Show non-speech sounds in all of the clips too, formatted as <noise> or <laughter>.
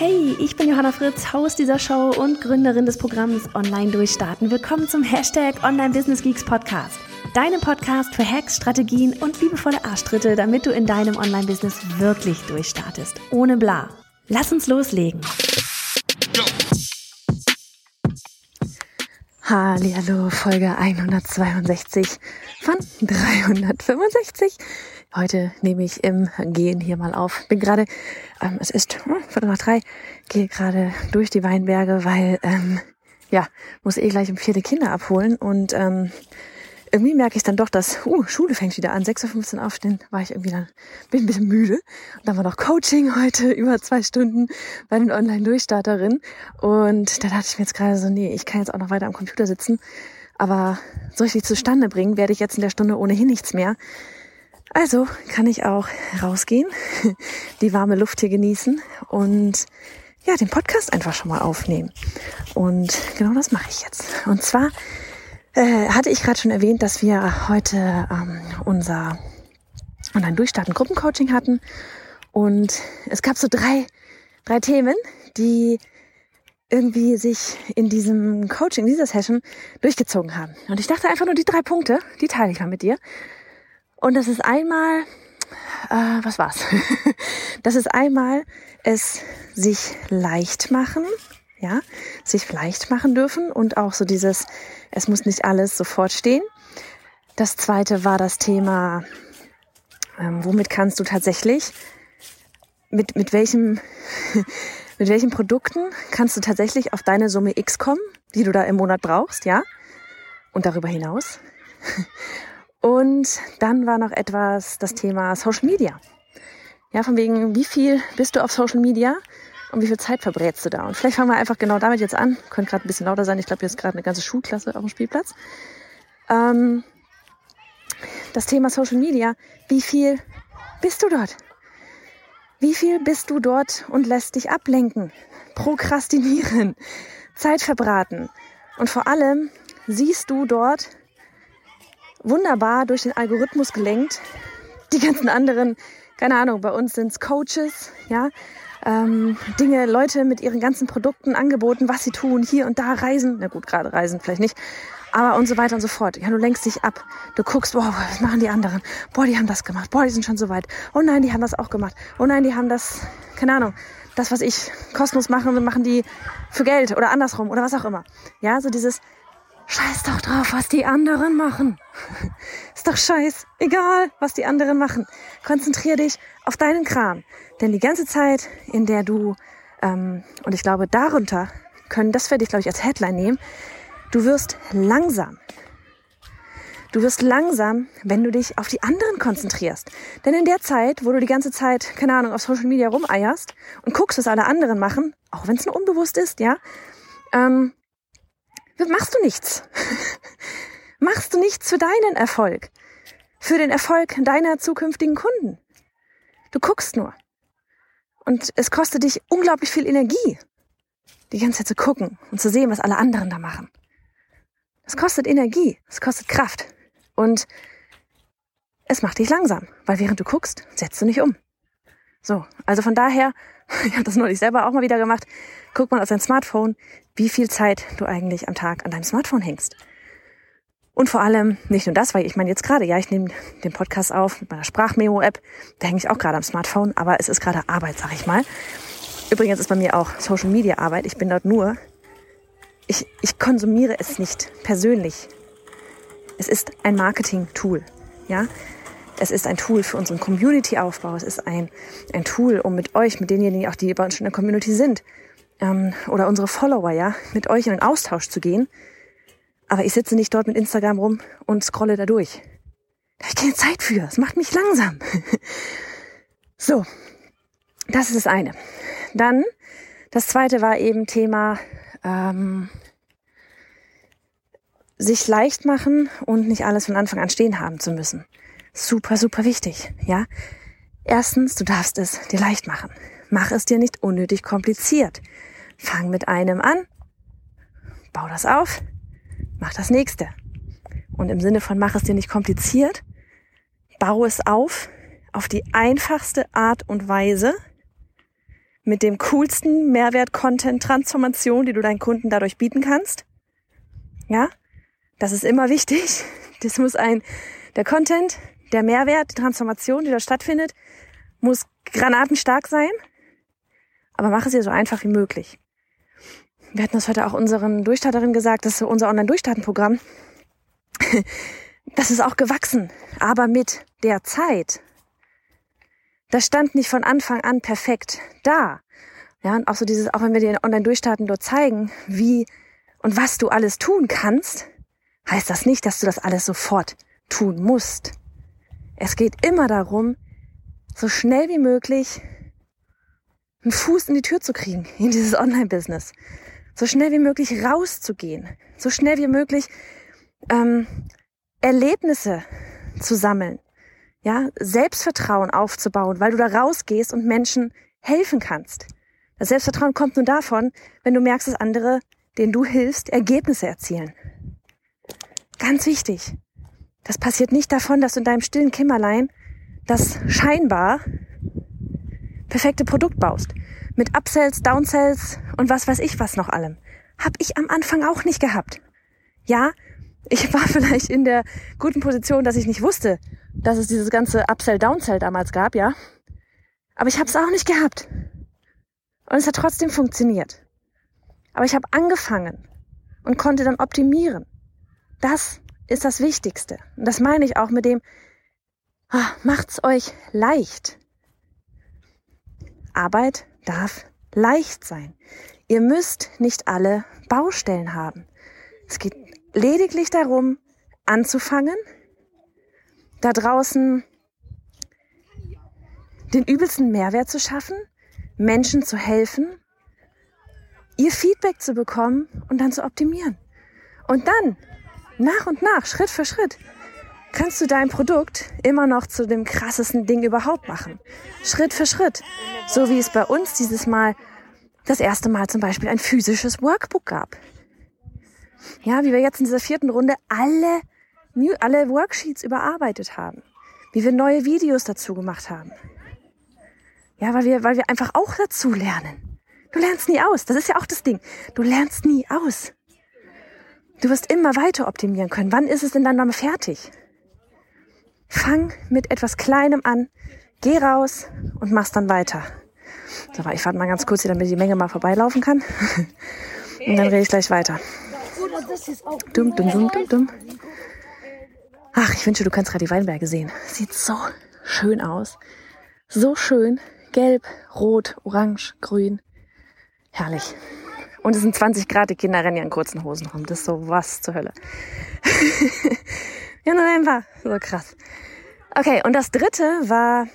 Hey, ich bin Johanna Fritz, Haus dieser Show und Gründerin des Programms Online Durchstarten. Willkommen zum Hashtag Online Business Geeks Podcast. Deinem Podcast für Hacks, Strategien und liebevolle Arschtritte, damit du in deinem Online-Business wirklich durchstartest. Ohne bla. Lass uns loslegen. Hallo, Folge 162 von 365. Heute nehme ich im Gehen hier mal auf. Bin gerade, ähm, es ist hm, Viertel nach drei, gehe gerade durch die Weinberge, weil, ähm, ja, muss eh gleich um vierte Kinder abholen und ähm, irgendwie merke ich dann doch, dass, uh, Schule fängt wieder an, 6.15 Uhr aufstehen, war ich irgendwie dann, bin ein bisschen müde. Und dann war noch Coaching heute, <laughs> über zwei Stunden bei den Online-Durchstarterinnen. Und da dachte ich mir jetzt gerade so, nee, ich kann jetzt auch noch weiter am Computer sitzen. Aber so richtig zustande bringen werde ich jetzt in der Stunde ohnehin nichts mehr. Also kann ich auch rausgehen, <laughs> die warme Luft hier genießen und ja, den Podcast einfach schon mal aufnehmen. Und genau das mache ich jetzt. Und zwar äh, hatte ich gerade schon erwähnt, dass wir heute ähm, unser Online-Durchstarten Gruppencoaching hatten. Und es gab so drei, drei Themen, die irgendwie sich in diesem Coaching, dieser Session durchgezogen haben. Und ich dachte einfach nur die drei Punkte, die teile ich mal mit dir. Und das ist einmal, äh, was war's? <laughs> das ist einmal es sich leicht machen, ja, sich leicht machen dürfen und auch so dieses, es muss nicht alles sofort stehen. Das zweite war das Thema, ähm, womit kannst du tatsächlich, mit, mit welchem, <laughs> mit welchen Produkten kannst du tatsächlich auf deine Summe X kommen, die du da im Monat brauchst, ja? Und darüber hinaus. <laughs> Und dann war noch etwas das Thema Social Media. Ja, von wegen, wie viel bist du auf Social Media und wie viel Zeit verbrätst du da? Und vielleicht fangen wir einfach genau damit jetzt an. Könnte gerade ein bisschen lauter sein. Ich glaube, hier ist gerade eine ganze Schulklasse auf dem Spielplatz. Ähm, das Thema Social Media. Wie viel bist du dort? Wie viel bist du dort und lässt dich ablenken? Prokrastinieren, <laughs> Zeit verbraten. Und vor allem siehst du dort wunderbar durch den Algorithmus gelenkt. Die ganzen anderen, keine Ahnung, bei uns sind es Coaches, ja, ähm, Dinge, Leute mit ihren ganzen Produkten, Angeboten, was sie tun, hier und da reisen. Na gut, gerade reisen vielleicht nicht. Aber und so weiter und so fort. Ja, du lenkst dich ab. Du guckst, boah, was machen die anderen? Boah, die haben das gemacht. Boah, die sind schon so weit. Oh nein, die haben das auch gemacht. Oh nein, die haben das, keine Ahnung, das, was ich kostenlos mache, machen die für Geld oder andersrum oder was auch immer. Ja, so dieses, Scheiß doch drauf, was die anderen machen. <laughs> Ist doch scheiß. Egal, was die anderen machen. Konzentrier dich auf deinen Kram. Denn die ganze Zeit, in der du, ähm, und ich glaube, darunter können, das werde ich, glaube ich, als Headline nehmen, du wirst langsam. Du wirst langsam, wenn du dich auf die anderen konzentrierst. Denn in der Zeit, wo du die ganze Zeit, keine Ahnung, auf Social Media rumeierst und guckst, was alle anderen machen, auch wenn es nur unbewusst ist, ja, ähm, machst du nichts. <laughs> machst du nichts für deinen Erfolg, für den Erfolg deiner zukünftigen Kunden. Du guckst nur. Und es kostet dich unglaublich viel Energie, die ganze Zeit zu gucken und zu sehen, was alle anderen da machen. Es kostet Energie, es kostet Kraft. Und es macht dich langsam, weil während du guckst, setzt du nicht um. So, also von daher, <laughs> ich habe das neulich selber auch mal wieder gemacht, guck mal auf dein Smartphone, wie viel Zeit du eigentlich am Tag an deinem Smartphone hängst. Und vor allem nicht nur das, weil ich meine jetzt gerade, ja, ich nehme den Podcast auf mit meiner Sprachmemo-App, da hänge ich auch gerade am Smartphone, aber es ist gerade Arbeit, sag ich mal. Übrigens ist bei mir auch Social Media Arbeit. Ich bin dort nur, ich, ich konsumiere es nicht persönlich. Es ist ein Marketing-Tool, ja. Es ist ein Tool für unseren Community-Aufbau. Es ist ein, ein Tool, um mit euch, mit denjenigen auch, die bei uns schon in der Community sind, ähm, oder unsere Follower, ja, mit euch in den Austausch zu gehen. Aber ich sitze nicht dort mit Instagram rum und scrolle da durch. Da habe ich keine Zeit für. Es macht mich langsam. <laughs> so, das ist das eine. Dann, das zweite war eben Thema, ähm, sich leicht machen und nicht alles von Anfang an stehen haben zu müssen. Super, super wichtig, ja. Erstens, du darfst es dir leicht machen. Mach es dir nicht unnötig kompliziert. Fang mit einem an, bau das auf, mach das nächste. Und im Sinne von mach es dir nicht kompliziert, bau es auf, auf die einfachste Art und Weise, mit dem coolsten Mehrwert-Content-Transformation, die du deinen Kunden dadurch bieten kannst. Ja, das ist immer wichtig. <laughs> Das muss ein, der Content, der Mehrwert, die Transformation, die da stattfindet, muss granatenstark sein. Aber mach es dir so einfach wie möglich. Wir hatten das heute auch unseren Durchstarterinnen gesagt, das ist unser Online-Durchstarten-Programm. Das ist auch gewachsen, aber mit der Zeit. Das stand nicht von Anfang an perfekt da. Ja, und auch so dieses, auch wenn wir dir Online-Durchstarten dort zeigen, wie und was du alles tun kannst, heißt das nicht, dass du das alles sofort tun musst. Es geht immer darum, so schnell wie möglich einen Fuß in die Tür zu kriegen, <laughs> in dieses Online-Business. So schnell wie möglich rauszugehen. So schnell wie möglich ähm, Erlebnisse zu sammeln. Ja, Selbstvertrauen aufzubauen, weil du da rausgehst und Menschen helfen kannst. Das Selbstvertrauen kommt nur davon, wenn du merkst, dass andere, denen du hilfst, Ergebnisse erzielen. Ganz wichtig. Das passiert nicht davon, dass du in deinem stillen Kimmerlein das scheinbar perfekte Produkt baust. Mit Upsells, Downsells und was weiß ich was noch allem. Hab ich am Anfang auch nicht gehabt. Ja, ich war <laughs> vielleicht in der guten Position, dass ich nicht wusste, dass es dieses ganze Upsell, Downsell damals gab, ja. Aber ich habe es auch nicht gehabt. Und es hat trotzdem funktioniert. Aber ich habe angefangen und konnte dann optimieren. Das ist das Wichtigste. Und das meine ich auch mit dem, ah, macht's euch leicht. Arbeit darf leicht sein. Ihr müsst nicht alle Baustellen haben. Es geht lediglich darum, anzufangen, da draußen den übelsten Mehrwert zu schaffen, Menschen zu helfen, ihr Feedback zu bekommen und dann zu optimieren. Und dann, nach und nach, Schritt für Schritt, kannst du dein Produkt immer noch zu dem krassesten Ding überhaupt machen. Schritt für Schritt. So wie es bei uns dieses Mal das erste Mal zum Beispiel ein physisches Workbook gab. Ja, wie wir jetzt in dieser vierten Runde alle, alle Worksheets überarbeitet haben. Wie wir neue Videos dazu gemacht haben. Ja, weil wir, weil wir einfach auch dazu lernen. Du lernst nie aus. Das ist ja auch das Ding. Du lernst nie aus. Du wirst immer weiter optimieren können. Wann ist es denn dann mal fertig? Fang mit etwas Kleinem an, geh raus und mach's dann weiter. So, ich warte mal ganz kurz hier, damit die Menge mal vorbeilaufen kann. <laughs> und dann rede ich gleich weiter. Dumm, dumm, dumm, dumm, dumm. Ach, ich wünsche, du kannst gerade die Weinberge sehen. Sieht so schön aus. So schön. Gelb, rot, orange, grün. Herrlich. Und es sind 20 Grad, die Kinder rennen ja in kurzen Hosen rum. Das ist so was zur Hölle. <laughs> ja, November. So krass. Okay, und das dritte war,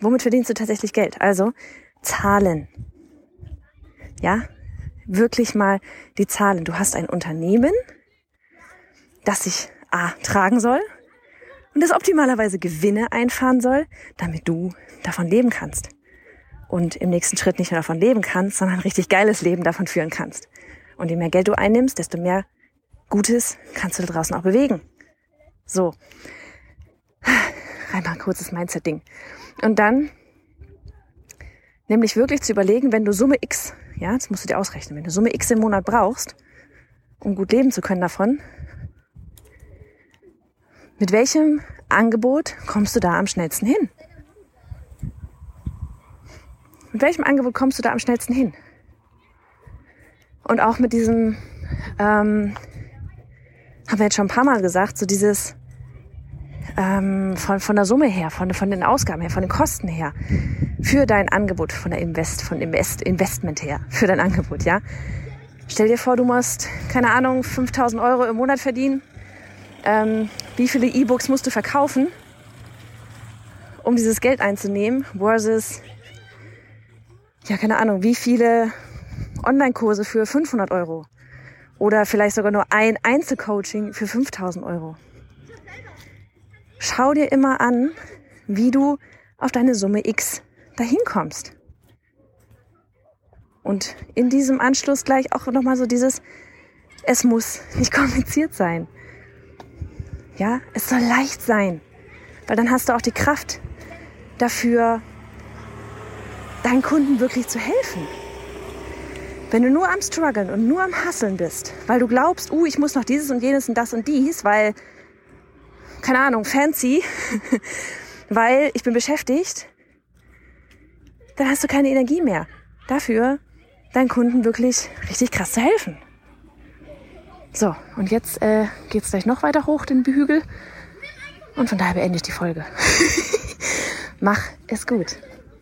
womit verdienst du tatsächlich Geld? Also, Zahlen. Ja, wirklich mal die Zahlen. Du hast ein Unternehmen, das sich A tragen soll und das optimalerweise Gewinne einfahren soll, damit du davon leben kannst. Und im nächsten Schritt nicht nur davon leben kannst, sondern ein richtig geiles Leben davon führen kannst. Und je mehr Geld du einnimmst, desto mehr Gutes kannst du da draußen auch bewegen. So. Einmal ein kurzes Mindset-Ding. Und dann nämlich wirklich zu überlegen, wenn du Summe X ja, das musst du dir ausrechnen. Wenn du Summe X im Monat brauchst, um gut leben zu können davon, mit welchem Angebot kommst du da am schnellsten hin? Mit welchem Angebot kommst du da am schnellsten hin? Und auch mit diesem, ähm, haben wir jetzt schon ein paar Mal gesagt, so dieses ähm, von, von der Summe her, von, von den Ausgaben her, von den Kosten her für dein Angebot von der Invest, von Invest, Investment her, für dein Angebot, ja. Stell dir vor, du musst, keine Ahnung, 5000 Euro im Monat verdienen. Ähm, wie viele E-Books musst du verkaufen, um dieses Geld einzunehmen, versus, ja, keine Ahnung, wie viele Online-Kurse für 500 Euro oder vielleicht sogar nur ein Einzelcoaching für 5000 Euro. Schau dir immer an, wie du auf deine Summe X dahin kommst. Und in diesem Anschluss gleich auch nochmal so dieses, es muss nicht <laughs> kompliziert sein. Ja, es soll leicht sein, weil dann hast du auch die Kraft dafür, deinen Kunden wirklich zu helfen. Wenn du nur am struggeln und nur am Hasseln bist, weil du glaubst, uh, ich muss noch dieses und jenes und das und dies, weil, keine Ahnung, fancy, <laughs> weil ich bin beschäftigt, dann hast du keine Energie mehr dafür, deinen Kunden wirklich richtig krass zu helfen. So, und jetzt äh, geht es gleich noch weiter hoch, den Hügel. Und von daher beende ich die Folge. <laughs> Mach es gut